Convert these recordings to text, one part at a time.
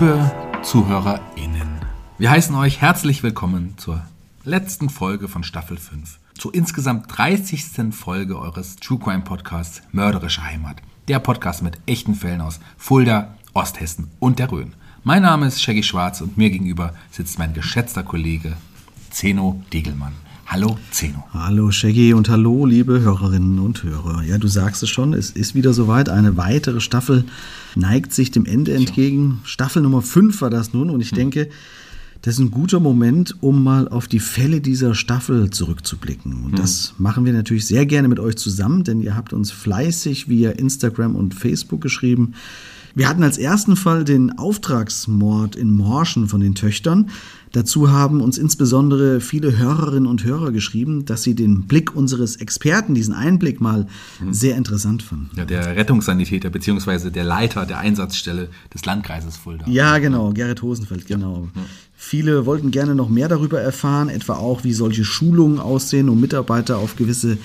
Liebe ZuhörerInnen, wir heißen euch herzlich willkommen zur letzten Folge von Staffel 5, zur insgesamt 30. Folge eures True Crime Podcasts Mörderische Heimat. Der Podcast mit echten Fällen aus Fulda, Osthessen und der Rhön. Mein Name ist Shaggy Schwarz und mir gegenüber sitzt mein geschätzter Kollege Zeno Degelmann. Hallo Zeno. Hallo Shaggy und hallo liebe Hörerinnen und Hörer. Ja, du sagst es schon, es ist wieder soweit. Eine weitere Staffel neigt sich dem Ende entgegen. Staffel Nummer 5 war das nun und ich hm. denke, das ist ein guter Moment, um mal auf die Fälle dieser Staffel zurückzublicken. Und hm. das machen wir natürlich sehr gerne mit euch zusammen, denn ihr habt uns fleißig via Instagram und Facebook geschrieben. Wir hatten als ersten Fall den Auftragsmord in Morschen von den Töchtern. Dazu haben uns insbesondere viele Hörerinnen und Hörer geschrieben, dass sie den Blick unseres Experten, diesen Einblick mal mhm. sehr interessant fanden. Ja, der Rettungssanitäter bzw. der Leiter der Einsatzstelle des Landkreises Fulda. Ja, genau, Gerrit Hosenfeld, genau. Ja. Viele wollten gerne noch mehr darüber erfahren, etwa auch, wie solche Schulungen aussehen, um Mitarbeiter auf gewisse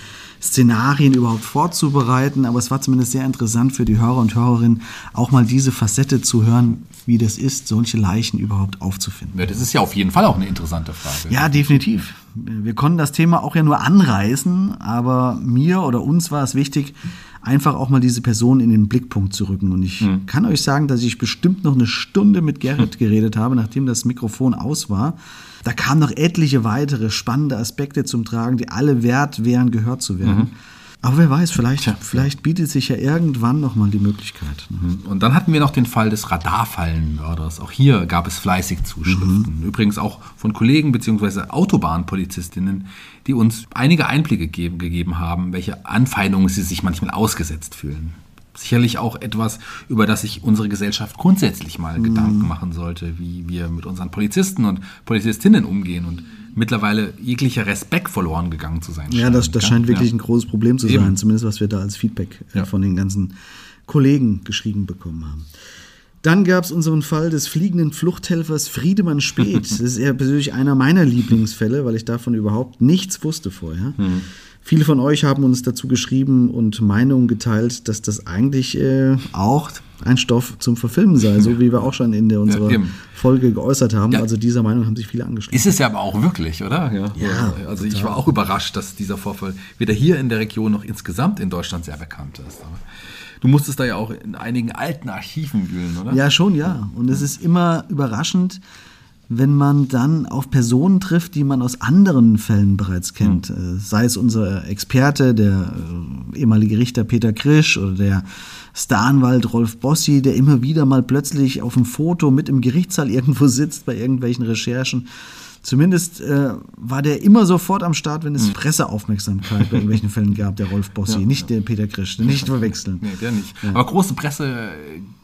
Szenarien überhaupt vorzubereiten. Aber es war zumindest sehr interessant für die Hörer und Hörerinnen, auch mal diese Facette zu hören, wie das ist, solche Leichen überhaupt aufzufinden. Ja, das ist ja auf jeden Fall auch eine interessante Frage. Ja, definitiv. Wir konnten das Thema auch ja nur anreißen, aber mir oder uns war es wichtig, einfach auch mal diese Person in den Blickpunkt zu rücken. Und ich mhm. kann euch sagen, dass ich bestimmt noch eine Stunde mit Gerrit geredet habe, nachdem das Mikrofon aus war. Da kamen noch etliche weitere spannende Aspekte zum Tragen, die alle wert wären, gehört zu werden. Mhm. Aber wer weiß, vielleicht, ja. vielleicht bietet sich ja irgendwann nochmal die Möglichkeit. Mhm. Und dann hatten wir noch den Fall des Radarfallenmörders. Auch hier gab es fleißig Zuschriften. Mhm. Übrigens auch von Kollegen bzw. Autobahnpolizistinnen, die uns einige Einblicke geben, gegeben haben, welche Anfeindungen sie sich manchmal ausgesetzt fühlen. Sicherlich auch etwas, über das sich unsere Gesellschaft grundsätzlich mal mhm. Gedanken machen sollte, wie wir mit unseren Polizisten und Polizistinnen umgehen und mittlerweile jeglicher Respekt verloren gegangen zu sein. Ja, das, das scheint wirklich ja. ein großes Problem zu sein, Eben. zumindest was wir da als Feedback äh, ja. von den ganzen Kollegen geschrieben bekommen haben. Dann gab es unseren Fall des fliegenden Fluchthelfers Friedemann Speth. Das ist eher persönlich einer meiner Lieblingsfälle, weil ich davon überhaupt nichts wusste vorher. Mhm. Viele von euch haben uns dazu geschrieben und Meinungen geteilt, dass das eigentlich äh, auch ein Stoff zum Verfilmen sei, so wie wir auch schon in der unserer ja, Folge geäußert haben. Ja. Also dieser Meinung haben sich viele angeschlossen. Ist es ja aber auch wirklich, oder? Ja. ja also total. ich war auch überrascht, dass dieser Vorfall weder hier in der Region noch insgesamt in Deutschland sehr bekannt ist. Aber du musstest da ja auch in einigen alten Archiven wühlen, oder? Ja, schon, ja. Und es ist immer überraschend, wenn man dann auf Personen trifft, die man aus anderen Fällen bereits kennt. Mhm. Sei es unser Experte, der äh, ehemalige Richter Peter Krisch oder der Staranwalt Rolf Bossi, der immer wieder mal plötzlich auf dem Foto mit im Gerichtssaal irgendwo sitzt bei irgendwelchen Recherchen. Zumindest äh, war der immer sofort am Start, wenn es Presseaufmerksamkeit bei irgendwelchen Fällen gab, der Rolf Bossi, Ja. nicht der Peter Krisch, nicht verwechseln. Nee, der nicht. Aber große Presse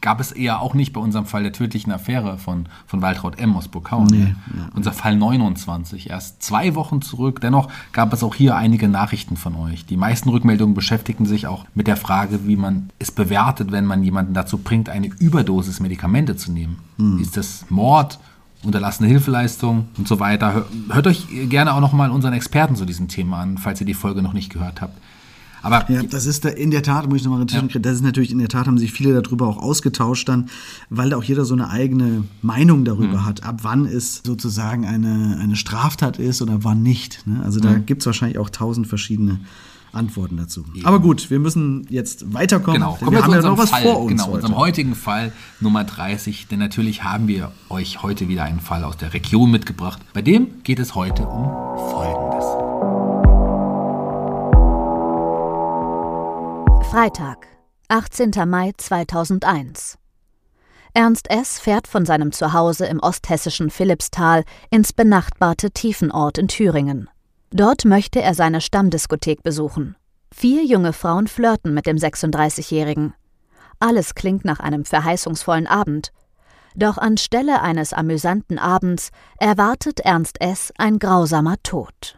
gab es eher auch nicht bei unserem Fall der tödlichen Affäre von, von Waltraud M. aus Burgau. Nee, Unser Fall 29, erst zwei Wochen zurück. Dennoch gab es auch hier einige Nachrichten von euch. Die meisten Rückmeldungen beschäftigten sich auch mit der Frage, wie man es bewertet, wenn man jemanden dazu bringt, eine Überdosis Medikamente zu nehmen. Ist das Mord? Unterlassene Hilfeleistung und so weiter. Hör- Hört euch gerne auch nochmal unseren Experten zu diesem Thema an, falls ihr die Folge noch nicht gehört habt. Aber Ja, das ist da in der Tat, muss ich nochmal dazwischen das ist natürlich in der Tat, haben sich viele darüber auch ausgetauscht dann, weil da auch jeder so eine eigene Meinung darüber hat, ab wann es sozusagen eine, eine Straftat ist oder wann nicht. Ne? Also da gibt es wahrscheinlich auch tausend verschiedene Antworten dazu. Aber gut, wir müssen jetzt weiterkommen. Genau, kommen wir haben ja zu noch was Fall, vor uns genau, heute. unserem heutigen Fall Nummer 30. Denn natürlich haben wir euch heute wieder einen Fall aus der Region mitgebracht. Bei dem geht es heute um Folgendes. Freitag, 18. Mai 2001. Ernst S. fährt von seinem Zuhause im osthessischen Philippsthal ins benachbarte Tiefenort in Thüringen. Dort möchte er seine Stammdiskothek besuchen. Vier junge Frauen flirten mit dem 36-Jährigen. Alles klingt nach einem verheißungsvollen Abend. Doch anstelle eines amüsanten Abends erwartet Ernst S. ein grausamer Tod.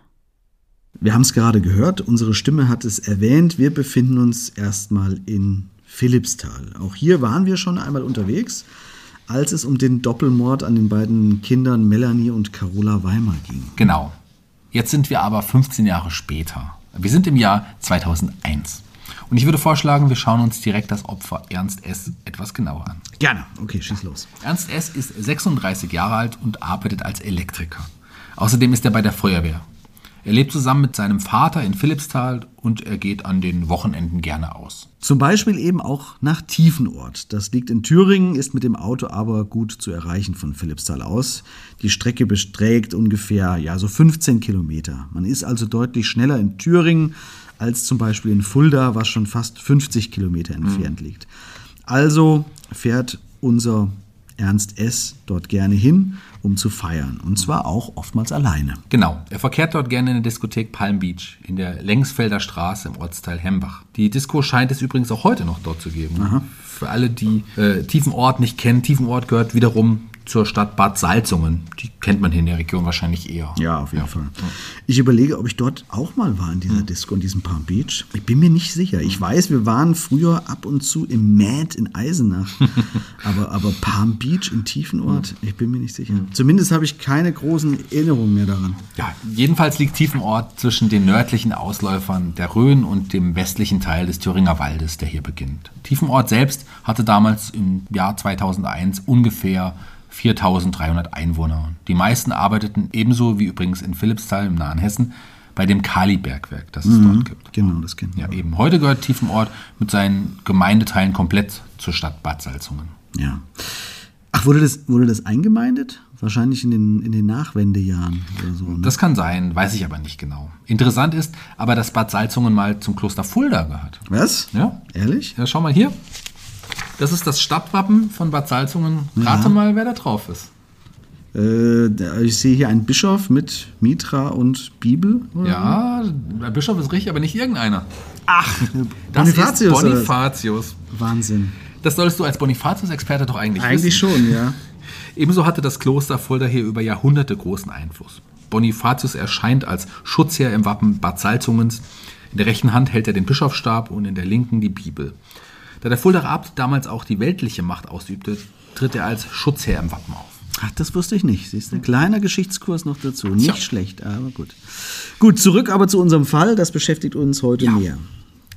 Wir haben es gerade gehört, unsere Stimme hat es erwähnt. Wir befinden uns erstmal in Philippsthal. Auch hier waren wir schon einmal unterwegs, als es um den Doppelmord an den beiden Kindern Melanie und Carola Weimar ging. Genau. Jetzt sind wir aber 15 Jahre später. Wir sind im Jahr 2001. Und ich würde vorschlagen, wir schauen uns direkt das Opfer Ernst S. etwas genauer an. Gerne. Okay, schieß los. Ernst S. ist 36 Jahre alt und arbeitet als Elektriker. Außerdem ist er bei der Feuerwehr. Er lebt zusammen mit seinem Vater in Philippsthal und er geht an den Wochenenden gerne aus. Zum Beispiel eben auch nach Tiefenort. Das liegt in Thüringen, ist mit dem Auto aber gut zu erreichen von Philippsthal aus. Die Strecke beträgt ungefähr ja, so 15 Kilometer. Man ist also deutlich schneller in Thüringen als zum Beispiel in Fulda, was schon fast 50 Kilometer entfernt liegt. Also fährt unser Ernst S. dort gerne hin, um zu feiern. Und zwar auch oftmals alleine. Genau, er verkehrt dort gerne in der Diskothek Palm Beach in der Längsfelder Straße im Ortsteil Hembach. Die Disco scheint es übrigens auch heute noch dort zu geben. Für alle, die äh, Tiefenort nicht kennen, Tiefenort gehört wiederum zur Stadt Bad Salzungen. Die kennt man hier in der Region wahrscheinlich eher. Ja, auf jeden Fall. Ich überlege, ob ich dort auch mal war in dieser Disco, in diesem Palm Beach. Ich bin mir nicht sicher. Ich weiß, wir waren früher ab und zu im Mad in Eisenach. aber, aber Palm Beach in Tiefenort, ich bin mir nicht sicher. Zumindest habe ich keine großen Erinnerungen mehr daran. Ja, jedenfalls liegt Tiefenort zwischen den nördlichen Ausläufern der Rhön und dem westlichen Teil des Thüringer Waldes, der hier beginnt. Tiefenort selbst hatte damals im Jahr 2001 ungefähr 4300 Einwohner. Die meisten arbeiteten ebenso wie übrigens in Philippsthal im nahen Hessen bei dem Kalibergwerk, das es dort gibt. Genau, das kennen wir. Ja, eben. Heute gehört Tiefenort mit seinen Gemeindeteilen komplett zur Stadt Bad Salzungen. Ja. Ach, wurde das, wurde das eingemeindet? Wahrscheinlich in den, in den Nachwendejahren oder so. Ne? Das kann sein, weiß ich aber nicht genau. Interessant ist aber, dass Bad Salzungen mal zum Kloster Fulda gehört. Was? Ja. Ehrlich? Ja, schau mal hier. Das ist das Stadtwappen von Bad Salzungen. Rate mal, wer da drauf ist. Äh, ich sehe hier einen Bischof mit Mitra und Bibel. oder Ja, der Bischof ist richtig, aber nicht irgendeiner. Ach, Das Bonifatius. ist? Bonifatius. Wahnsinn. Das solltest du als Bonifatius-Experte doch eigentlich, Eigentlich wissen. schon, ja. Ebenso hatte das Kloster Fulda hier über Jahrhunderte großen Einfluss. Bonifatius erscheint als Schutzherr im Wappen Bad Salzungens. In der rechten Hand hält er den Bischofsstab und in der linken die Bibel. Da der Fuldaer Abt damals auch die weltliche Macht ausübte, tritt er als Schutzherr im Wappen auf. Ach, das wusste ich nicht. Siehst du, kleiner Geschichtskurs noch dazu. Nicht Tja. schlecht, aber gut. Gut, zurück aber zu unserem Fall. Das beschäftigt uns heute Ja. mehr.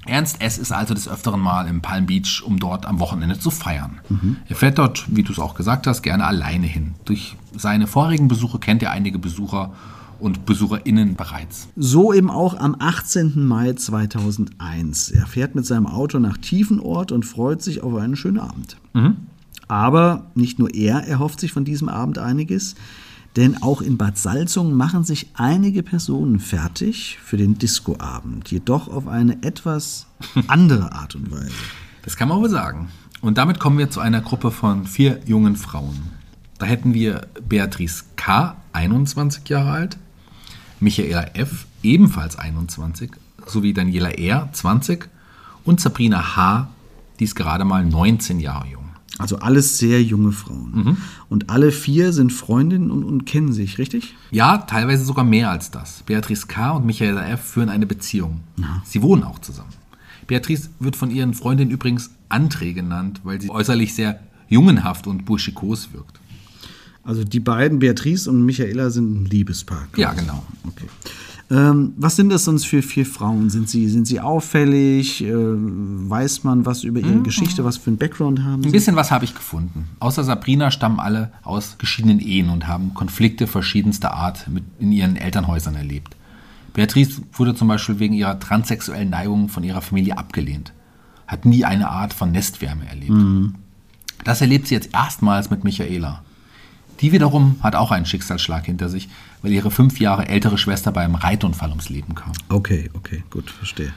Ernst S. ist also des Öfteren mal im Palm Beach, um dort am Wochenende zu feiern. Mhm. Er fährt dort, wie du es auch gesagt hast, gerne alleine hin. Durch seine vorigen Besuche kennt er einige Besucher und BesucherInnen bereits. So eben auch am 18. Mai 2001. Er fährt mit seinem Auto nach Tiefenort und freut sich auf einen schönen Abend. Aber nicht nur er erhofft sich von diesem Abend einiges, denn auch in Bad Salzungen machen sich einige Personen fertig für den Discoabend, jedoch auf eine etwas andere Art und Weise. Das kann man wohl sagen. Und damit kommen wir zu einer Gruppe von vier jungen Frauen. Da hätten wir Beatrice K., 21 Jahre alt, Michaela F., ebenfalls 21, sowie Daniela R., 20 und Sabrina H., die ist gerade mal 19 Jahre jung. Also alles sehr junge Frauen. Und alle vier sind Freundinnen und, und kennen sich, richtig? Ja, teilweise sogar mehr als das. Beatrice K. und Michaela F. führen eine Beziehung. Sie wohnen auch zusammen. Beatrice wird von ihren Freundinnen übrigens André genannt, weil sie äußerlich sehr jungenhaft und burschikos wirkt. Also die beiden, Beatrice und Michaela, sind ein Liebespaar. Ja, genau. Okay. Ähm, was sind das sonst für vier Frauen? Sind sie, sind sie auffällig? Äh, weiß man was über ihre Geschichte? Was für einen Background haben Ein sie? bisschen was habe ich gefunden. Außer Sabrina stammen alle aus geschiedenen Ehen und haben Konflikte verschiedenster Art mit in ihren Elternhäusern erlebt. Beatrice wurde zum Beispiel wegen ihrer transsexuellen Neigung von ihrer Familie abgelehnt. Hat nie eine Art von Nestwärme erlebt. Das erlebt sie jetzt erstmals mit Michaela. Die wiederum hat auch einen Schicksalsschlag hinter sich, weil ihre fünf Jahre ältere Schwester beim Reitunfall ums Leben kam. Okay, okay, gut, verstehe.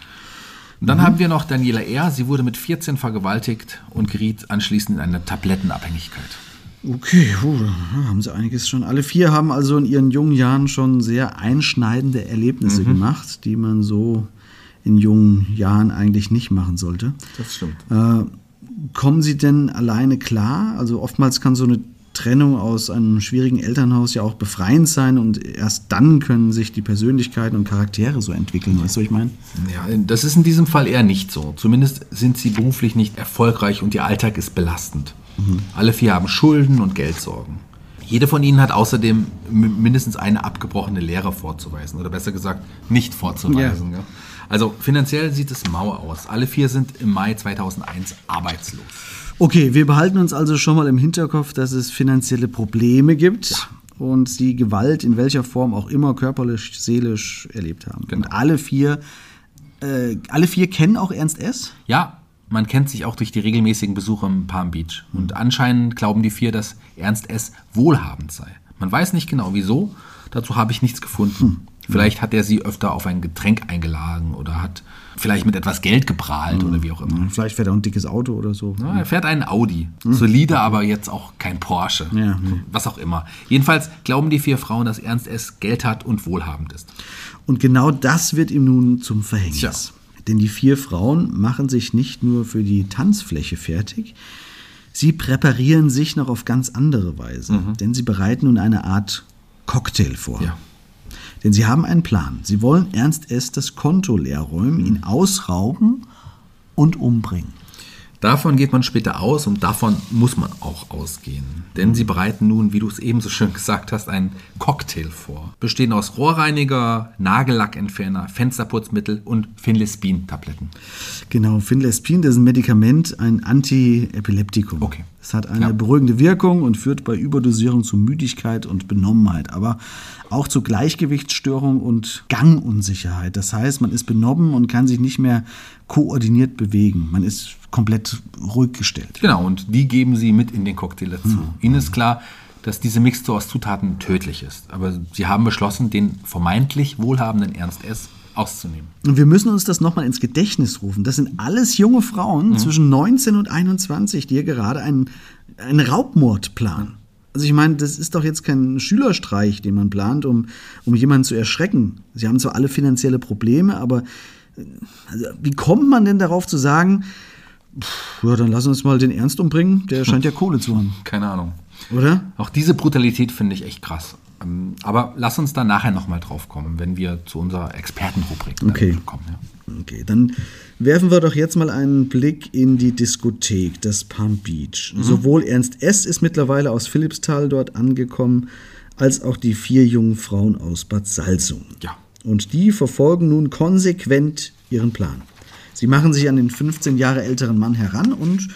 Und dann haben wir noch Daniela R. Sie wurde mit 14 vergewaltigt und geriet anschließend in eine Tablettenabhängigkeit. Okay, da haben sie einiges schon. Alle vier haben also in ihren jungen Jahren schon sehr einschneidende Erlebnisse gemacht, die man so in jungen Jahren eigentlich nicht machen sollte. Das stimmt. Äh, kommen Sie denn alleine klar? Also oftmals kann so eine Trennung aus einem schwierigen Elternhaus ja auch befreiend sein und erst dann können sich die Persönlichkeiten und Charaktere so entwickeln. Weißt du, was ich meine? Ja, das ist in diesem Fall eher nicht so. Zumindest sind sie beruflich nicht erfolgreich und ihr Alltag ist belastend. Alle vier haben Schulden und Geldsorgen. Jede von ihnen hat außerdem mindestens eine abgebrochene Lehre vorzuweisen oder besser gesagt nicht vorzuweisen. Ja. Also finanziell sieht es mau aus. Alle vier sind im Mai 2001 arbeitslos. Okay, wir behalten uns also schon mal im Hinterkopf, dass es finanzielle Probleme gibt und sie Gewalt in welcher Form auch immer körperlich, seelisch erlebt haben. Genau. Und alle vier, äh, alle vier kennen auch Ernst S. Ja, man kennt sich auch durch die regelmäßigen Besuche im Palm Beach. Und anscheinend glauben die vier, dass Ernst S. wohlhabend sei. Man weiß nicht genau wieso, dazu habe ich nichts gefunden. Vielleicht hat er sie öfter auf ein Getränk eingeladen oder hat vielleicht mit etwas Geld geprahlt oder wie auch immer. Vielleicht fährt er ein dickes Auto oder so. Ja, er fährt einen Audi. Solide, aber jetzt auch kein Porsche. Ja, nee. Was auch immer. Jedenfalls glauben die vier Frauen, dass Ernst S. Geld hat und wohlhabend ist. Und genau das wird ihm nun zum Verhängnis. Tja. Denn die vier Frauen machen sich nicht nur für die Tanzfläche fertig, sie präparieren sich noch auf ganz andere Weise. Denn sie bereiten nun eine Art Cocktail vor. Ja. Denn sie haben einen Plan. Sie wollen Ernst S. das Konto leer räumen, ihn ausrauben und umbringen. Davon geht man später aus und davon muss man auch ausgehen. Denn sie bereiten nun, wie du es eben so schön gesagt hast, einen Cocktail vor. Bestehen aus Rohrreiniger, Nagellackentferner, Fensterputzmittel und Finlespin-Tabletten. Genau, Finlespin, das ist ein Medikament, ein Antiepileptikum. Okay. Es hat eine Ja. beruhigende Wirkung und führt bei Überdosierung zu Müdigkeit und Benommenheit, aber auch zu Gleichgewichtsstörung und Gangunsicherheit. Das heißt, man ist benommen und kann sich nicht mehr koordiniert bewegen. Man ist komplett ruhig gestellt. Genau, und die geben sie mit in den Cocktail dazu. Ihnen ist klar, dass diese Mixtur aus Zutaten tödlich ist. Aber sie haben beschlossen, den vermeintlich wohlhabenden Ernst S. auszunehmen. Und wir müssen uns das nochmal ins Gedächtnis rufen. Das sind alles junge Frauen zwischen 19 und 21, die hier gerade einen, einen Raubmord planen. Also ich meine, das ist doch jetzt kein Schülerstreich, den man plant, um, um jemanden zu erschrecken. Sie haben zwar alle finanzielle Probleme, aber also, wie kommt man denn darauf zu sagen, pff, ja, dann lass uns mal den Ernst umbringen, der scheint ja Kohle zu haben, Keine Ahnung. oder? Auch diese Brutalität finde ich echt krass. Ähm, Aber lass uns da nachher nochmal drauf kommen, wenn wir zu unserer Expertenrubrik Okay. kommen. Ja. Okay, dann werfen wir doch jetzt mal einen Blick in die Diskothek, das Palm Beach. Sowohl Ernst S. ist mittlerweile aus Philippsthal dort angekommen, als auch die vier jungen Frauen aus Bad Salzung. Ja. Und die verfolgen nun konsequent ihren Plan. Sie machen sich an den 15 Jahre älteren Mann heran und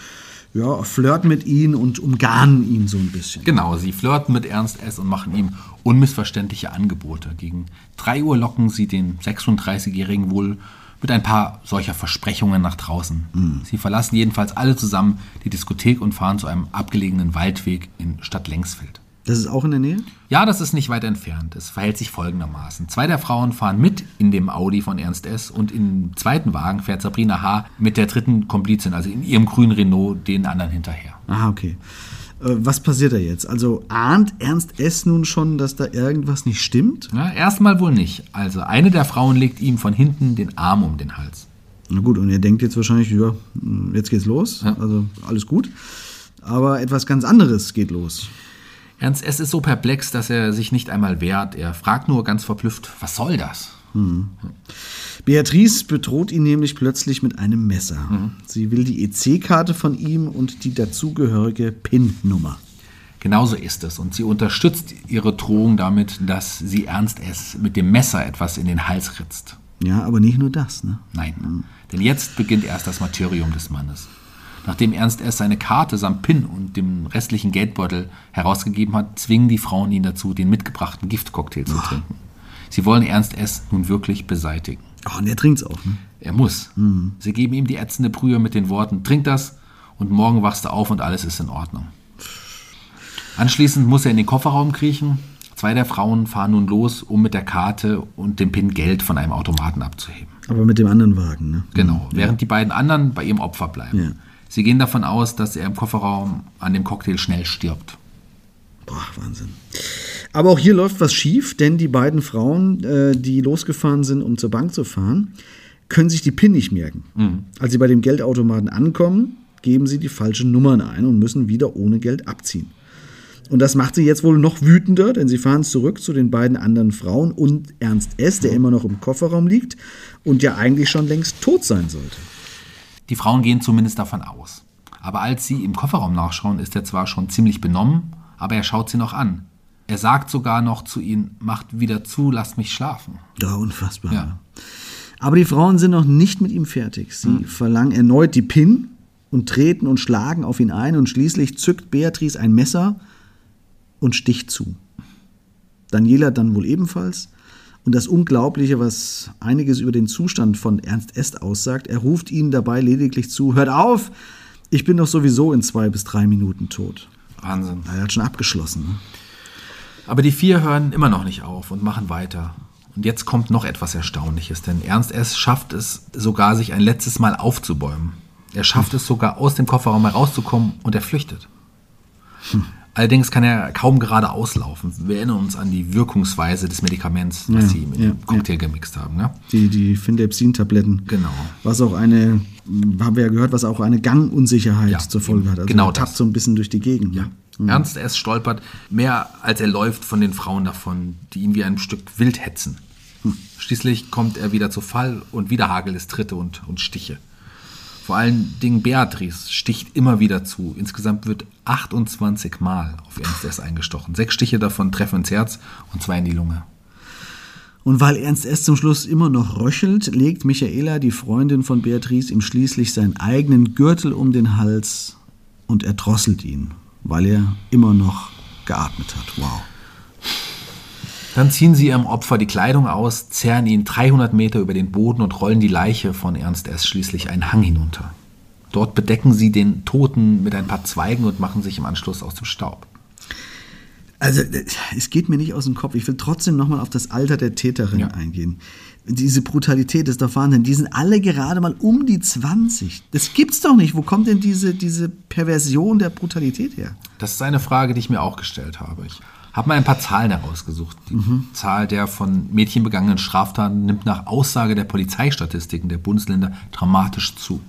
ja, flirten mit ihm und umgarnen ihn so ein bisschen. Genau, sie flirten mit Ernst S. und machen ihm unmissverständliche Angebote. Gegen 3 Uhr locken sie den 36-Jährigen wohl mit ein paar solcher Versprechungen nach draußen. Sie verlassen jedenfalls alle zusammen die Diskothek und fahren zu einem abgelegenen Waldweg in Stadt Lengsfeld. Das ist auch in der Nähe? Ja, das ist nicht weit entfernt. Es verhält sich folgendermaßen. Zwei der Frauen fahren mit in dem Audi von Ernst S. und im zweiten Wagen fährt Sabrina H. mit der dritten Komplizin, also in ihrem grünen Renault, den anderen hinterher. Ah, okay. Äh, was passiert da jetzt? Also ahnt Ernst S. nun schon, dass da irgendwas nicht stimmt? Ja, erstmal wohl nicht. Also eine der Frauen legt ihm von hinten den Arm um den Hals. Na gut, und er denkt jetzt wahrscheinlich, ja, jetzt geht's los. Ja. Also alles gut. Aber etwas ganz anderes geht los. Ernst S. ist so perplex, dass er sich nicht einmal wehrt. Er fragt nur ganz verblüfft, was soll das? Beatrice bedroht ihn nämlich plötzlich mit einem Messer. Sie will die EC-Karte von ihm und die dazugehörige PIN-Nummer. Genauso ist es. Und sie unterstützt ihre Drohung damit, dass sie Ernst S. mit dem Messer etwas in den Hals ritzt. Ja, aber nicht nur das, ne? Nein, denn jetzt beginnt erst das Martyrium des Mannes. Nachdem Ernst S. seine Karte samt PIN und dem restlichen Geldbeutel herausgegeben hat, zwingen die Frauen ihn dazu, den mitgebrachten Giftcocktail zu trinken. Sie wollen Ernst S. nun wirklich beseitigen. Oh, und er trinkt's auch, ne? Er muss. Sie geben ihm die ätzende Brühe mit den Worten, trink das und morgen wachst du auf und alles ist in Ordnung. Anschließend muss er in den Kofferraum kriechen. Zwei der Frauen fahren nun los, um mit der Karte und dem PIN Geld von einem Automaten abzuheben. Aber mit dem anderen Wagen, ne? Genau, während die beiden anderen bei ihrem Opfer bleiben. Ja. Sie gehen davon aus, dass er im Kofferraum an dem Cocktail schnell stirbt. Boah, Wahnsinn. Aber auch hier läuft was schief, denn die beiden Frauen, äh, die losgefahren sind, um zur Bank zu fahren, können sich die PIN nicht merken. Als sie bei dem Geldautomaten ankommen, geben sie die falschen Nummern ein und müssen wieder ohne Geld abziehen. Und das macht sie jetzt wohl noch wütender, denn sie fahren zurück zu den beiden anderen Frauen und Ernst S., der immer noch im Kofferraum liegt und ja eigentlich schon längst tot sein sollte. Die Frauen gehen zumindest davon aus. Aber als sie im Kofferraum nachschauen, ist er zwar schon ziemlich benommen, aber er schaut sie noch an. Er sagt sogar noch zu ihnen, macht wieder zu, lasst mich schlafen. Ja, unfassbar. Ja. Aber die Frauen sind noch nicht mit ihm fertig. Sie verlangen erneut die PIN und treten und schlagen auf ihn ein und schließlich zückt Beatrice ein Messer und sticht zu. Daniela dann wohl ebenfalls. Und das Unglaubliche, was einiges über den Zustand von Ernst Est aussagt, er ruft ihnen dabei lediglich zu, hört auf, ich bin doch sowieso in zwei bis drei Minuten tot. Wahnsinn. Er hat schon abgeschlossen. Ne? Aber die vier hören immer noch nicht auf und machen weiter. Und jetzt kommt noch etwas Erstaunliches, denn Ernst S. schafft es sogar, sich ein letztes Mal aufzubäumen. Er schafft es sogar, aus dem Kofferraum herauszukommen und er flüchtet. Allerdings kann er kaum gerade auslaufen. Wir erinnern uns an die Wirkungsweise des Medikaments, das Ja, sie mit ja, dem Cocktail gemixt haben. Ne? Die, die Findepsin-Tabletten. Genau. Was auch eine, haben wir ja gehört, was auch eine Gangunsicherheit Ja, zur Folge hat. Also genau er tappt so ein bisschen durch die Gegend. ne? Ernst S. stolpert mehr als er läuft von den Frauen davon, die ihn wie ein Stück wild hetzen. Schließlich kommt er wieder zu Fall und wieder hagelt es Tritte und, und Stiche. Vor allen Dingen Beatrice sticht immer wieder zu. Insgesamt wird 28 Mal auf Ernst S. eingestochen. Sechs Stiche davon treffen ins Herz und zwei in die Lunge. Und weil Ernst S. zum Schluss immer noch röchelt, legt Michaela, die Freundin von Beatrice, ihm schließlich seinen eigenen Gürtel um den Hals und erdrosselt ihn, weil er immer noch geatmet hat. Wow. Dann ziehen sie ihrem Opfer die Kleidung aus, zerren ihn 300 Meter über den Boden und rollen die Leiche von Ernst S. schließlich einen Hang hinunter. Dort bedecken sie den Toten mit ein paar Zweigen und machen sich im Anschluss aus dem Staub. Also, äh, es geht mir nicht aus dem Kopf. Ich will trotzdem nochmal auf das Alter der Täterin Ja. eingehen. Diese Brutalität ist doch Wahnsinn. Die sind alle gerade mal um die 20. Das gibt's doch nicht. Wo kommt denn diese, diese Perversion der Brutalität her? Das ist eine Frage, die ich mir auch gestellt habe. Ich habe mal ein paar Zahlen herausgesucht. Die Zahl der von Mädchen begangenen Straftaten nimmt nach Aussage der Polizeistatistiken der Bundesländer dramatisch zu.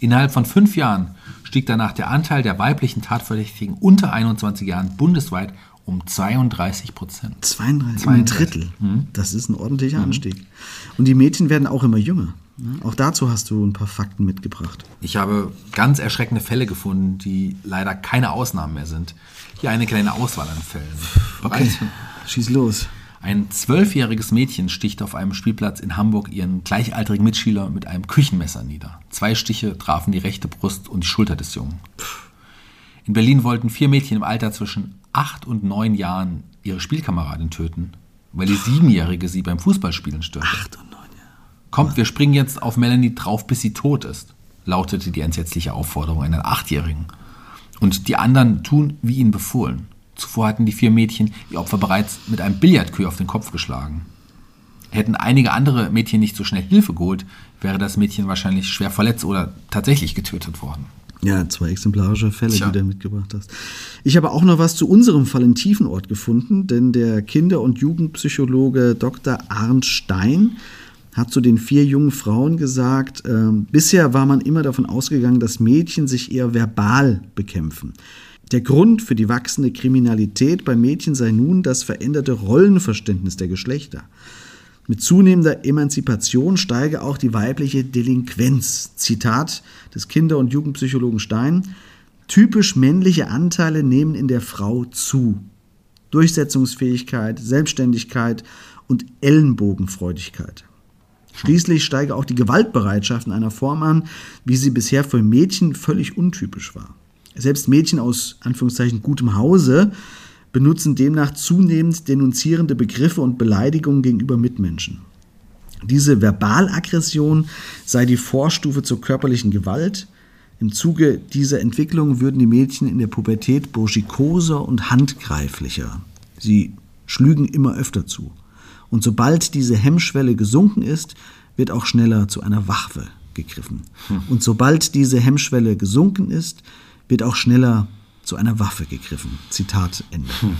Innerhalb von fünf Jahren stieg danach der Anteil der weiblichen Tatverdächtigen unter 21 Jahren bundesweit um 32 Prozent. 32, um ein 32. Drittel. Das ist ein ordentlicher Anstieg. Und die Mädchen werden auch immer jünger. ne? Auch dazu hast du ein paar Fakten mitgebracht. Ich habe ganz erschreckende Fälle gefunden, die leider keine Ausnahmen mehr sind. Hier eine kleine Auswahl an Fällen. Bereits Schieß los. Ein zwölfjähriges Mädchen sticht auf einem Spielplatz in Hamburg ihren gleichaltrigen Mitschüler mit einem Küchenmesser nieder. Zwei Stiche trafen die rechte Brust und die Schulter des Jungen. In Berlin wollten vier Mädchen im Alter zwischen acht und neun Jahren ihre Spielkameradin töten, weil die Siebenjährige sie beim Fußballspielen störte. Acht und neun Jahre. Kommt, wir springen jetzt auf Melanie drauf, bis sie tot ist, lautete die entsetzliche Aufforderung einer Achtjährigen. Und die anderen tun, wie ihnen befohlen. Zuvor hatten die vier Mädchen ihr Opfer bereits mit einem Billardkühl auf den Kopf geschlagen. Hätten einige andere Mädchen nicht so schnell Hilfe geholt, wäre das Mädchen wahrscheinlich schwer verletzt oder tatsächlich getötet worden. Ja, zwei exemplarische Fälle, Tja. die du mitgebracht hast. Ich habe auch noch was zu unserem Fall in Tiefenort gefunden, denn der Kinder- und Jugendpsychologe Dr. Arndt Stein hat zu den vier jungen Frauen gesagt, äh, bisher war man immer davon ausgegangen, dass Mädchen sich eher verbal bekämpfen. Der Grund für die wachsende Kriminalität bei Mädchen sei nun das veränderte Rollenverständnis der Geschlechter. Mit zunehmender Emanzipation steige auch die weibliche Delinquenz. Zitat des Kinder- und Jugendpsychologen Stein. Typisch männliche Anteile nehmen in der Frau zu. Durchsetzungsfähigkeit, Selbstständigkeit und Ellenbogenfreudigkeit. Schließlich steige auch die Gewaltbereitschaft in einer Form an, wie sie bisher für Mädchen völlig untypisch war. Selbst Mädchen aus Anführungszeichen gutem Hause benutzen demnach zunehmend denunzierende Begriffe und Beleidigungen gegenüber Mitmenschen. Diese Verbalaggression sei die Vorstufe zur körperlichen Gewalt. Im Zuge dieser Entwicklung würden die Mädchen in der Pubertät burschikoser und handgreiflicher. Sie schlügen immer öfter zu. Und sobald diese Hemmschwelle gesunken ist, wird auch schneller zu einer Waffe gegriffen. Hm. Und sobald diese Hemmschwelle gesunken ist, wird auch schneller zu einer Waffe gegriffen. Zitat Ende. Hm.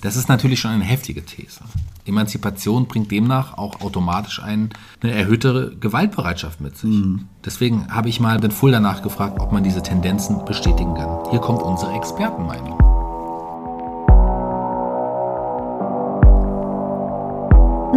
Das ist natürlich schon eine heftige These. Emanzipation bringt demnach auch automatisch eine erhöhte Gewaltbereitschaft mit sich. Mhm. Deswegen habe ich mal den Fulda nachgefragt, ob man diese Tendenzen bestätigen kann. Hier kommt unsere Expertenmeinung.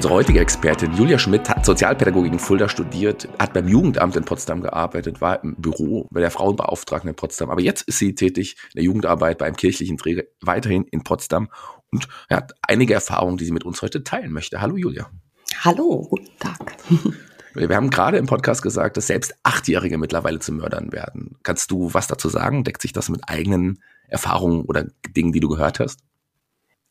Unsere heutige Expertin Julia Schmidt hat Sozialpädagogik in Fulda studiert, hat beim Jugendamt in Potsdam gearbeitet, war im Büro bei der Frauenbeauftragten in Potsdam. Aber jetzt ist sie tätig in der Jugendarbeit bei einem kirchlichen Träger weiterhin in Potsdam und hat einige Erfahrungen, die sie mit uns heute teilen möchte. Hallo Julia. Hallo, guten Tag. Wir haben gerade im Podcast gesagt, dass selbst Achtjährige mittlerweile zu Mördern werden. Kannst du was dazu sagen? Deckt sich das mit eigenen Erfahrungen oder Dingen, die du gehört hast?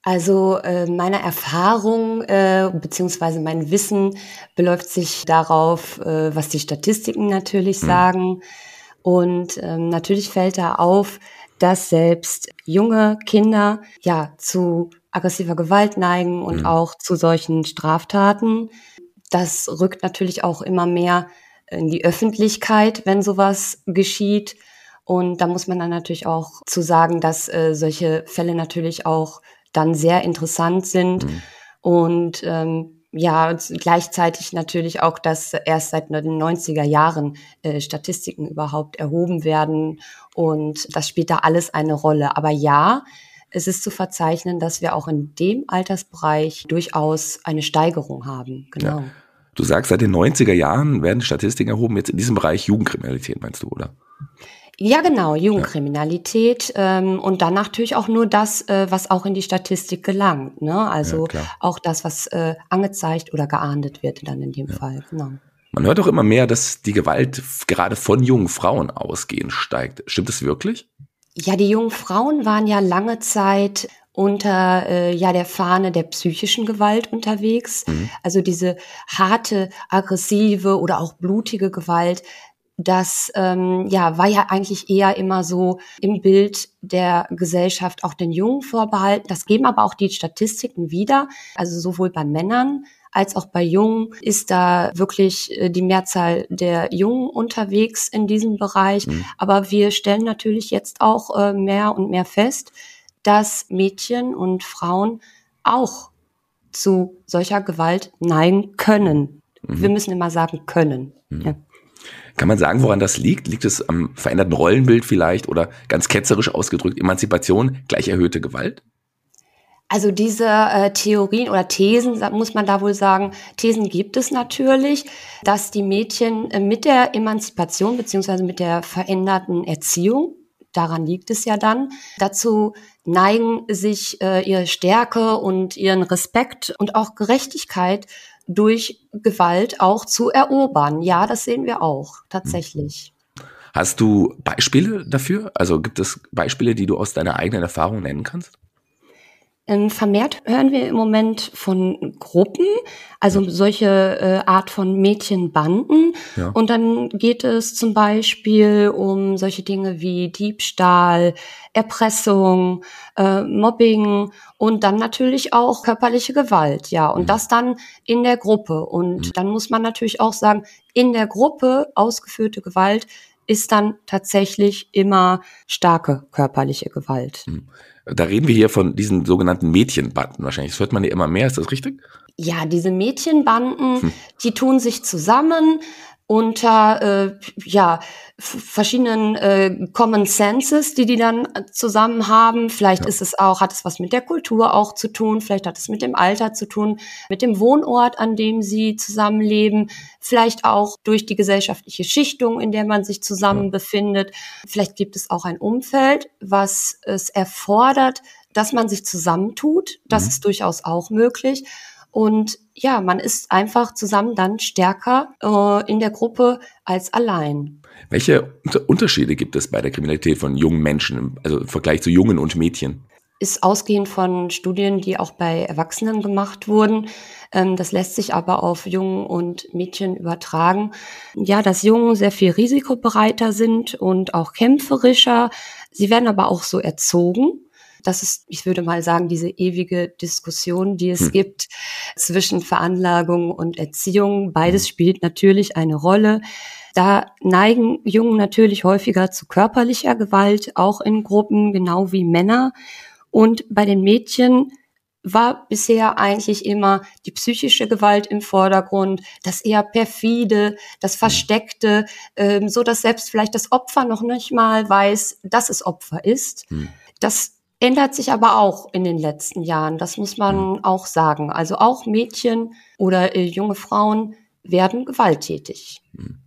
Also äh, meine Erfahrung äh, beziehungsweise mein Wissen beläuft sich darauf, äh, was die Statistiken natürlich mhm. sagen. Und ähm, natürlich fällt da auf, dass selbst junge Kinder ja zu aggressiver Gewalt neigen und mhm. auch zu solchen Straftaten. Das rückt natürlich auch immer mehr in die Öffentlichkeit, wenn sowas geschieht. Und da muss man dann natürlich auch zu sagen, dass äh, solche Fälle natürlich auch dann sehr interessant sind. Mhm. Und ähm, ja, gleichzeitig natürlich auch, dass erst seit den 90er Jahren äh, Statistiken überhaupt erhoben werden. Und das spielt da alles eine Rolle. Aber ja, es ist zu verzeichnen, dass wir auch in dem Altersbereich durchaus eine Steigerung haben. Genau. Ja. Du sagst, seit den 90er Jahren werden Statistiken erhoben, jetzt in diesem Bereich Jugendkriminalität, meinst du, oder? Ja, genau, Jugendkriminalität ja. ähm, und dann natürlich auch nur das, äh, was auch in die Statistik gelangt. Ne? Also ja, auch das, was äh, angezeigt oder geahndet wird dann in dem ja. Fall. Genau. Man hört auch immer mehr, dass die Gewalt gerade von jungen Frauen ausgehend steigt. Stimmt das wirklich? Ja, die jungen Frauen waren ja lange Zeit unter äh, ja der Fahne der psychischen Gewalt unterwegs. Mhm. Also diese harte, aggressive oder auch blutige Gewalt, das ähm, ja war ja eigentlich eher immer so im Bild der Gesellschaft auch den Jungen vorbehalten. Das geben aber auch die Statistiken wieder. Also sowohl bei Männern als auch bei Jungen ist da wirklich äh, die Mehrzahl der Jungen unterwegs in diesem Bereich. Mhm. Aber wir stellen natürlich jetzt auch äh, mehr und mehr fest, dass Mädchen und Frauen auch zu solcher Gewalt neigen können. Mhm. Wir müssen immer sagen können. Mhm. Ja. Kann man sagen, woran das liegt? Liegt es am veränderten Rollenbild vielleicht oder ganz ketzerisch ausgedrückt Emanzipation gleich erhöhte Gewalt? Also diese äh, Theorien oder Thesen, muss man da wohl sagen, Thesen gibt es natürlich, dass die Mädchen äh, mit der Emanzipation beziehungsweise mit der veränderten Erziehung, daran liegt es ja dann, dazu neigen, sich äh, ihre Stärke und ihren Respekt und auch Gerechtigkeit durch Gewalt auch zu erobern. Ja, das sehen wir auch tatsächlich. Hast du Beispiele dafür? Also gibt es Beispiele, die du aus deiner eigenen Erfahrung nennen kannst? Ähm, vermehrt hören wir im Moment von Gruppen, also solche äh, Art von Mädchenbanden. Ja. Und dann geht es zum Beispiel um solche Dinge wie Diebstahl, Erpressung, äh, Mobbing und dann natürlich auch körperliche Gewalt. Ja, und mhm. das dann in der Gruppe. Und mhm. dann muss man natürlich auch sagen, in der Gruppe ausgeführte Gewalt ist dann tatsächlich immer starke körperliche Gewalt. Mhm. Da reden wir hier von diesen sogenannten Mädchenbanden wahrscheinlich. Das hört man ja immer mehr, ist das richtig? Ja, diese Mädchenbanden, hm. die tun sich zusammen, unter äh, ja verschiedenen äh, Common Senses, die die dann zusammen haben. Vielleicht ja. ist es auch hat es was mit der Kultur auch zu tun. Vielleicht hat es mit dem Alter zu tun, mit dem Wohnort, an dem sie zusammenleben. Vielleicht auch durch die gesellschaftliche Schichtung, in der man sich zusammen ja. befindet. Vielleicht gibt es auch ein Umfeld, was es erfordert, dass man sich zusammentut. Das mhm. ist durchaus auch möglich. Und ja, man ist einfach zusammen dann stärker äh, in der Gruppe als allein. Welche Unterschiede gibt es bei der Kriminalität von jungen Menschen, also im Vergleich zu Jungen und Mädchen? Ist ausgehend von Studien, die auch bei Erwachsenen gemacht wurden. Ähm, das lässt sich aber auf Jungen und Mädchen übertragen. Ja, dass Jungen sehr viel risikobereiter sind und auch kämpferischer. Sie werden aber auch so erzogen. Das ist, ich würde mal sagen, diese ewige Diskussion, die es hm. gibt zwischen Veranlagung und Erziehung. Beides hm. spielt natürlich eine Rolle. Da neigen Jungen natürlich häufiger zu körperlicher Gewalt, auch in Gruppen, genau wie Männer. Und bei den Mädchen war bisher eigentlich immer die psychische Gewalt im Vordergrund, das eher perfide, das hm. Versteckte, ähm, so dass selbst vielleicht das Opfer noch nicht mal weiß, dass es Opfer ist. Hm. Das ändert sich aber auch in den letzten Jahren. Das muss man mhm. auch sagen. Also auch Mädchen oder äh, junge Frauen werden gewalttätig. Mhm.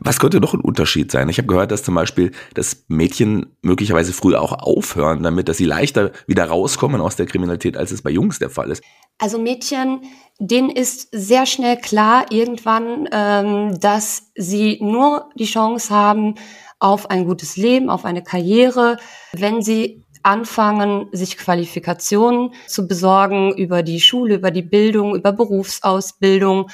Was könnte noch ein Unterschied sein? Ich habe gehört, dass zum Beispiel das Mädchen möglicherweise früher auch aufhören, damit dass sie leichter wieder rauskommen aus der Kriminalität, als es bei Jungs der Fall ist. Also Mädchen, denen ist sehr schnell klar irgendwann, ähm, dass sie nur die Chance haben auf ein gutes Leben, auf eine Karriere, wenn sie anfangen, sich Qualifikationen zu besorgen über die Schule, über die Bildung, über Berufsausbildung.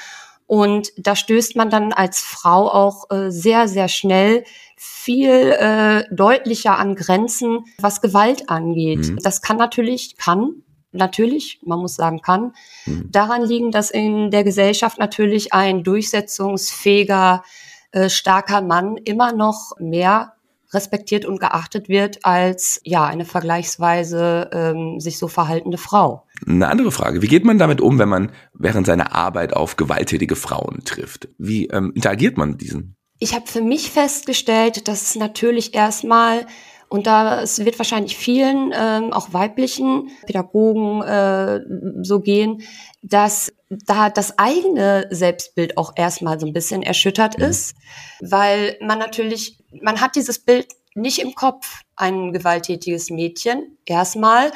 Und da stößt man dann als Frau auch äh, sehr, sehr schnell viel äh, deutlicher an Grenzen, was Gewalt angeht. Mhm. Das kann natürlich, kann natürlich, man muss sagen kann, mhm. daran liegen, dass in der Gesellschaft natürlich ein durchsetzungsfähiger, äh, starker Mann immer noch mehr respektiert und geachtet wird als ja eine vergleichsweise ähm, sich so verhaltende Frau. Eine andere Frage: Wie geht man damit um, wenn man während seiner Arbeit auf gewalttätige Frauen trifft? Wie ähm, interagiert man mit diesen? Ich habe für mich festgestellt, dass es natürlich erstmal und da es wird wahrscheinlich vielen, ähm, auch weiblichen Pädagogen äh, so gehen, dass da das eigene Selbstbild auch erstmal so ein bisschen erschüttert mhm. ist, weil man natürlich, man hat dieses Bild nicht im Kopf, ein gewalttätiges Mädchen, erstmal.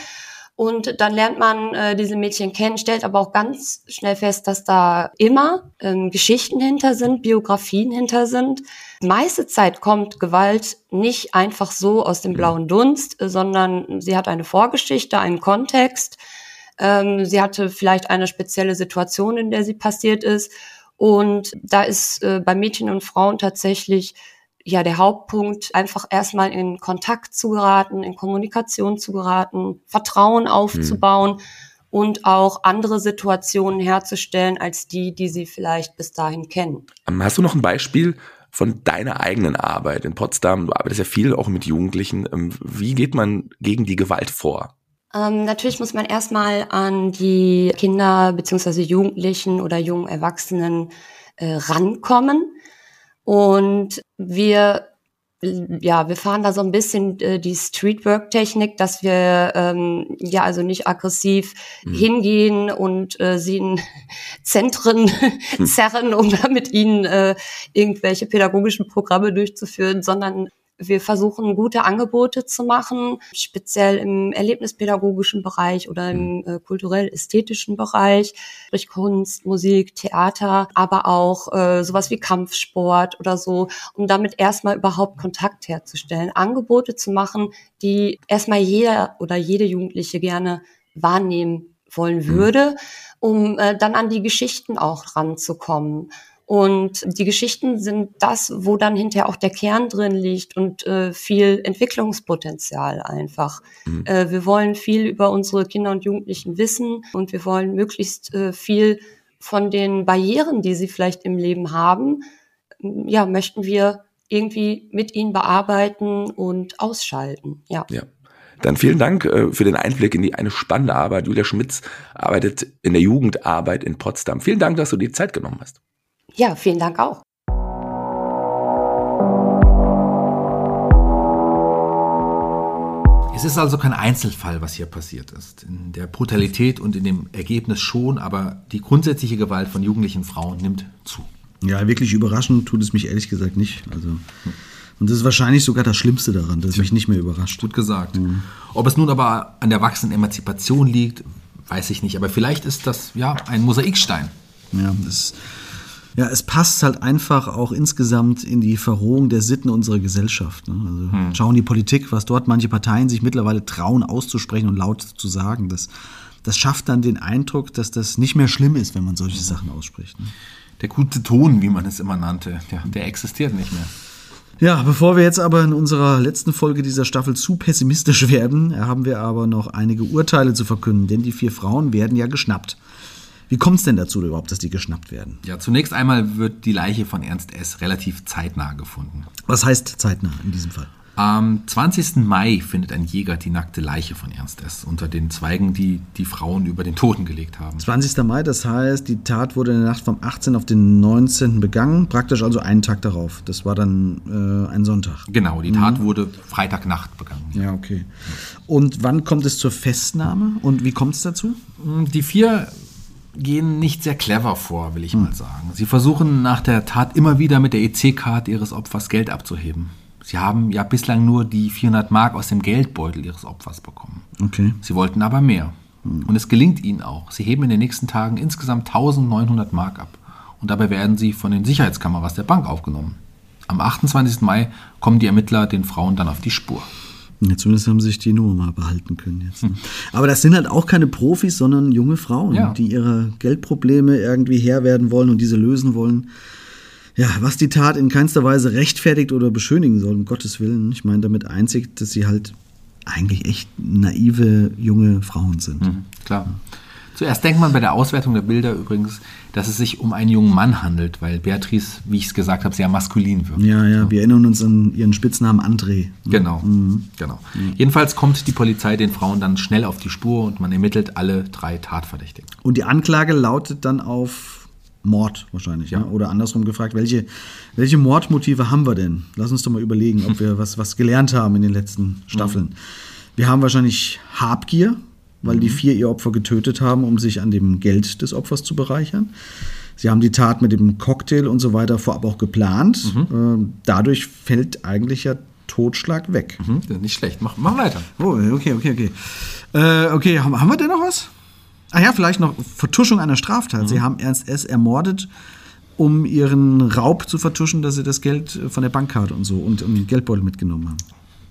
Und dann lernt man äh, diese Mädchen kennen, stellt aber auch ganz schnell fest, dass da immer ähm, Geschichten hinter sind, Biografien hinter sind. Meiste Zeit kommt Gewalt nicht einfach so aus dem blauen Dunst, sondern sie hat eine Vorgeschichte, einen Kontext. Ähm, sie hatte vielleicht eine spezielle Situation, in der sie passiert ist. Und da ist äh, bei Mädchen und Frauen tatsächlich ja der Hauptpunkt, einfach erstmal in Kontakt zu geraten, in Kommunikation zu geraten, Vertrauen aufzubauen mhm. und auch andere Situationen herzustellen als die, die sie vielleicht bis dahin kennen. Ähm, hast du noch ein Beispiel von deiner eigenen Arbeit in Potsdam? Du arbeitest ja viel auch mit Jugendlichen. Ähm, wie geht man gegen die Gewalt vor? Ähm, natürlich muss man erstmal an die Kinder beziehungsweise Jugendlichen oder jungen Erwachsenen äh, rankommen. Und wir ja, wir fahren da so ein bisschen äh, die Streetwork-Technik, dass wir ähm, ja also nicht aggressiv mhm. hingehen und äh, sie in Zentren mhm. zerren, um da mit ihnen äh, irgendwelche pädagogischen Programme durchzuführen, sondern Wir versuchen gute Angebote zu machen, speziell im erlebnispädagogischen Bereich oder im äh, kulturell-ästhetischen Bereich, durch Kunst, Musik, Theater, aber auch äh, sowas wie Kampfsport oder so, um damit erstmal überhaupt Kontakt herzustellen, Angebote zu machen, die erstmal jeder oder jede Jugendliche gerne wahrnehmen wollen mhm. würde, um äh, dann an die Geschichten auch ranzukommen. Und die Geschichten sind das, wo dann hinterher auch der Kern drin liegt und äh, viel Entwicklungspotenzial einfach. Mhm. Äh, wir wollen viel über unsere Kinder und Jugendlichen wissen und wir wollen möglichst äh, viel von den Barrieren, die sie vielleicht im Leben haben, ja, möchten wir irgendwie mit ihnen bearbeiten und ausschalten. Ja. ja. Dann vielen Dank äh, für den Einblick in die eine spannende Arbeit. Julia Schmitz arbeitet in der Jugendarbeit in Potsdam. Vielen Dank, dass du die Zeit genommen hast. Ja, vielen Dank auch. Es ist also kein Einzelfall, was hier passiert ist. In der Brutalität und in dem Ergebnis schon, aber die grundsätzliche Gewalt von jugendlichen Frauen nimmt zu. Ja, wirklich überraschend tut es mich ehrlich gesagt nicht. Also, und das ist wahrscheinlich sogar das Schlimmste daran, dass es mich nicht mehr überrascht. Gut gesagt. Mhm. Ob es nun aber an der wachsenden Emanzipation liegt, weiß ich nicht. Aber vielleicht ist das ja ein Mosaikstein. Ja, das ist ja, es passt halt einfach auch insgesamt in die Verrohung der Sitten unserer Gesellschaft. Ne? Also hm. schauen die Politik, was dort manche Parteien sich mittlerweile trauen auszusprechen und laut zu sagen. Das, das schafft dann den Eindruck, dass das nicht mehr schlimm ist, wenn man solche Sachen ausspricht. Ne? Der gute Ton, wie man es immer nannte, der, der existiert nicht mehr. Ja, bevor wir jetzt aber in unserer letzten Folge dieser Staffel zu pessimistisch werden, haben wir aber noch einige Urteile zu verkünden, denn die vier Frauen werden ja geschnappt. Wie kommt es denn dazu überhaupt, dass die geschnappt werden? Ja, zunächst einmal wird die Leiche von Ernst S. relativ zeitnah gefunden. Was heißt zeitnah in diesem Fall? Am 20. Mai findet ein Jäger die nackte Leiche von Ernst S. unter den Zweigen, die die Frauen über den Toten gelegt haben. 20. Mai, das heißt, die Tat wurde in der Nacht vom 18. auf den 19. begangen, praktisch also einen Tag darauf. Das war dann äh, ein Sonntag. Genau, die Tat mhm. wurde Freitagnacht begangen. Ja, okay. Und wann kommt es zur Festnahme und wie kommt es dazu? Die vier gehen nicht sehr clever vor, will ich hm. mal sagen. Sie versuchen nach der Tat immer wieder mit der EC-Card ihres Opfers Geld abzuheben. Sie haben ja bislang nur die 400 Mark aus dem Geldbeutel ihres Opfers bekommen. Okay. Sie wollten aber mehr. Hm. Und es gelingt ihnen auch. Sie heben in den nächsten Tagen insgesamt 1900 Mark ab. Und dabei werden sie von den Sicherheitskameras der Bank aufgenommen. Am 28. Mai kommen die Ermittler den Frauen dann auf die Spur. Ja, zumindest haben sich die nur mal behalten können jetzt. Hm. Aber das sind halt auch keine Profis, sondern junge Frauen, ja. die ihre Geldprobleme irgendwie Herr werden wollen und diese lösen wollen. Ja, was die Tat in keinster Weise rechtfertigt oder beschönigen soll, um Gottes Willen. Ich meine damit einzig, dass sie halt eigentlich echt naive junge Frauen sind. Mhm, klar. Zuerst denkt man bei der Auswertung der Bilder übrigens, dass es sich um einen jungen Mann handelt, weil Beatrice, wie ich es gesagt habe, sehr maskulin wirkt. Ja, ja, wir erinnern uns an ihren Spitznamen André. Genau, mhm. genau. Mhm. Jedenfalls kommt die Polizei den Frauen dann schnell auf die Spur und man ermittelt alle drei Tatverdächtigen. Und die Anklage lautet dann auf Mord wahrscheinlich, ja. Ne? oder andersrum gefragt, welche, welche Mordmotive haben wir denn? Lass uns doch mal überlegen, ob wir was, was gelernt haben in den letzten Staffeln. Mhm. Wir haben wahrscheinlich Habgier, weil die mhm. vier ihr Opfer getötet haben, um sich an dem Geld des Opfers zu bereichern. Sie haben die Tat mit dem Cocktail und so weiter vorab auch geplant. Mhm. Ähm, dadurch fällt eigentlich ja Totschlag weg. Mhm, nicht schlecht. Mach, mach weiter. Oh, okay, okay, okay. Äh, okay, haben, haben wir denn noch was? Ah ja, vielleicht noch Vertuschung einer Straftat. Mhm. Sie haben Ernst S. ermordet, um ihren Raub zu vertuschen, dass sie das Geld von der Bankkarte und so und um den Geldbeutel mitgenommen haben.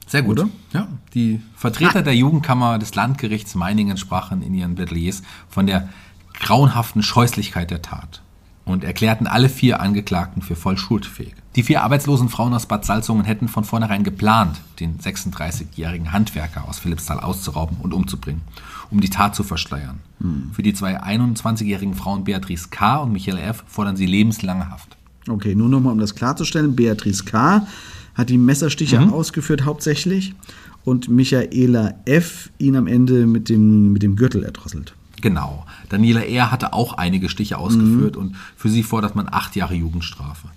Sehr gut. Oder? Ja. Die Vertreter der Jugendkammer des Landgerichts Meiningen sprachen in ihren Plädoyers von der grauenhaften Scheußlichkeit der Tat und erklärten alle vier Angeklagten für voll schuldfähig. Die vier arbeitslosen Frauen aus Bad Salzungen hätten von vornherein geplant, den 36-jährigen Handwerker aus Philippsthal auszurauben und umzubringen, um die Tat zu verschleiern. Hm. Für die zwei 21-jährigen Frauen Beatrice K. und Michael F. fordern sie lebenslange Haft. Okay, nur nochmal, um das klarzustellen. Beatrice K hat die Messerstiche mhm. ausgeführt hauptsächlich und Michaela F. ihn am Ende mit dem, mit dem Gürtel erdrosselt. Genau. Daniela R. hatte auch einige Stiche ausgeführt mhm. und für sie fordert man acht Jahre Jugendstrafe.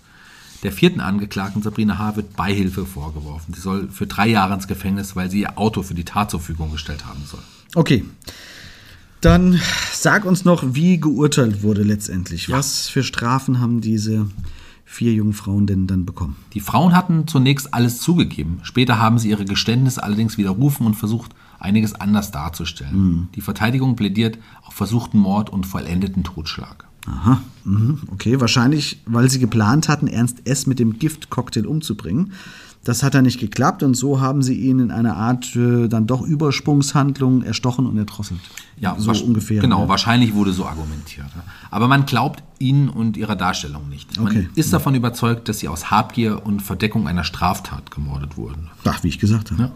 Der vierten Angeklagten, Sabrina H., wird Beihilfe vorgeworfen. Sie soll für drei Jahre ins Gefängnis, weil sie ihr Auto für die Tat zur Verfügung gestellt haben soll. Okay. Dann sag uns noch, wie geurteilt wurde letztendlich. Ja. Was für Strafen haben diese vier jungen Frauen denn dann bekommen? Die Frauen hatten zunächst alles zugegeben. Später haben sie ihre Geständnisse allerdings widerrufen und versucht, einiges anders darzustellen. Die Verteidigung plädiert auf versuchten Mord und vollendeten Totschlag. Aha, mhm, okay, wahrscheinlich, weil sie geplant hatten, Ernst S. mit dem Giftcocktail umzubringen. Das hat dann nicht geklappt und so haben sie ihn in einer Art äh, dann doch Übersprungshandlung erstochen und erdrosselt. Ja, so ungefähr. Genau, ja. wahrscheinlich wurde so argumentiert. Aber man glaubt ihnen und ihrer Darstellung nicht. Man Okay. ist davon überzeugt, dass sie aus Habgier und Verdeckung einer Straftat gemordet wurden. Ach, wie ich gesagt habe. Ja.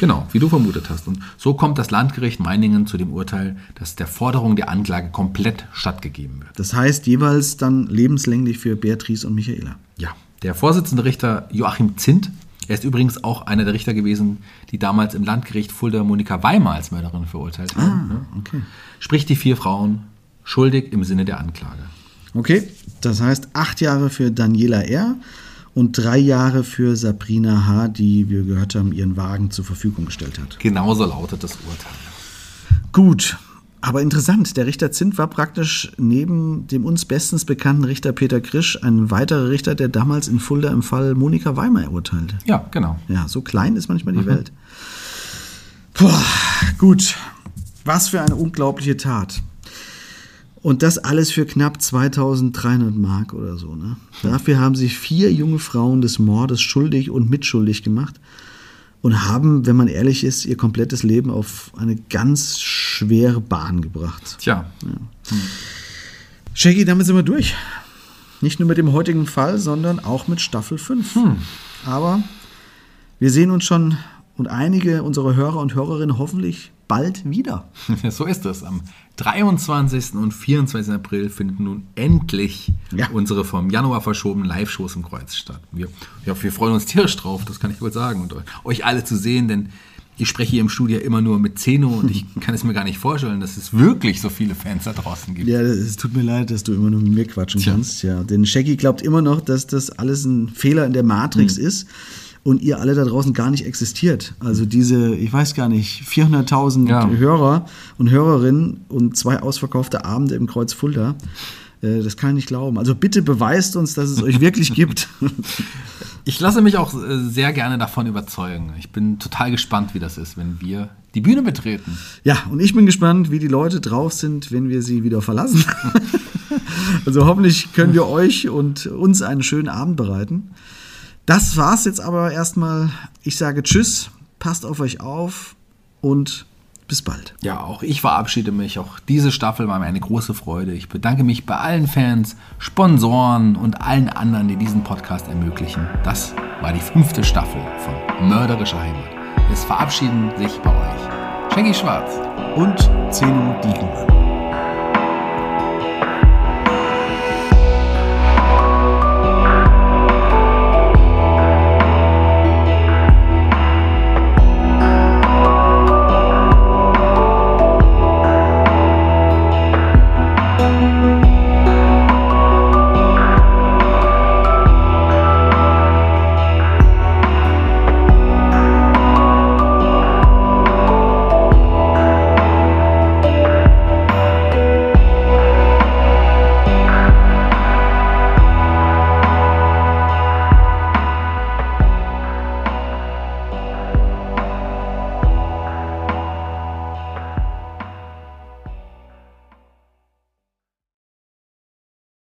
Genau, wie du vermutet hast. Und so kommt das Landgericht Meiningen zu dem Urteil, dass der Forderung der Anklage komplett stattgegeben wird. Das heißt jeweils dann lebenslänglich für Beatrice und Michaela. Ja, der Vorsitzende Richter Joachim Zint, er ist übrigens auch einer der Richter gewesen, die damals im Landgericht Fulda Monika Weimar als Mörderin verurteilt haben, ja, Okay. spricht die vier Frauen schuldig im Sinne der Anklage. Okay, das heißt acht Jahre für Daniela R. und drei Jahre für Sabrina H., die wir gehört haben, ihren Wagen zur Verfügung gestellt hat. Genauso lautet das Urteil. Gut, aber interessant. Der Richter Zint war praktisch neben dem uns bestens bekannten Richter Peter Krisch ein weiterer Richter, der damals in Fulda im Fall Monika Weimar urteilte. Ja, genau. Ja, so klein ist manchmal die Welt. Puh, gut. Was für eine unglaubliche Tat. Und das alles für knapp 2300 Mark oder so. Ne? Dafür haben sich vier junge Frauen des Mordes schuldig und mitschuldig gemacht und haben, wenn man ehrlich ist, ihr komplettes Leben auf eine ganz schwere Bahn gebracht. Tja, Shaggy, damit sind wir durch. Nicht nur mit dem heutigen Fall, sondern auch mit Staffel 5. Aber wir sehen uns schon und einige unserer Hörer und Hörerinnen hoffentlich bald wieder. so ist es. Am 23. und 24. April finden nun endlich Ja. unsere vom Januar verschobenen Live-Shows im Kreuz statt. Wir, ja, wir freuen uns tierisch drauf, das kann ich wohl sagen. Und euch alle zu sehen, denn ich spreche hier im Studio immer nur mit Zeno und ich kann es mir gar nicht vorstellen, dass es wirklich so viele Fans da draußen gibt. Ja, es tut mir leid, dass du immer nur mit mir quatschen Tja. kannst. Ja, denn Shaggy glaubt immer noch, dass das alles ein Fehler in der Matrix ist und ihr alle da draußen gar nicht existiert. Also diese, ich weiß gar nicht, 400.000 Ja. Hörer und Hörerinnen und zwei ausverkaufte Abende im Kreuz Fulda. Äh, Das kann ich nicht glauben. Also bitte beweist uns, dass es euch wirklich gibt. Ich lasse mich auch äh, sehr gerne davon überzeugen. Ich bin total gespannt, wie das ist, wenn wir die Bühne betreten. Ja, und ich bin gespannt, wie die Leute drauf sind, wenn wir sie wieder verlassen. also hoffentlich können wir euch und uns einen schönen Abend bereiten. Das war's jetzt aber erstmal. Ich sage Tschüss, passt auf euch auf und bis bald. Ja, auch ich verabschiede mich. Auch diese Staffel war mir eine große Freude. Ich bedanke mich bei allen Fans, Sponsoren und allen anderen, die diesen Podcast ermöglichen. Das war die fünfte Staffel von Mörderische Heimat. Es verabschieden sich bei euch Shaggy Schwarz. Und Zeno Diegenmann.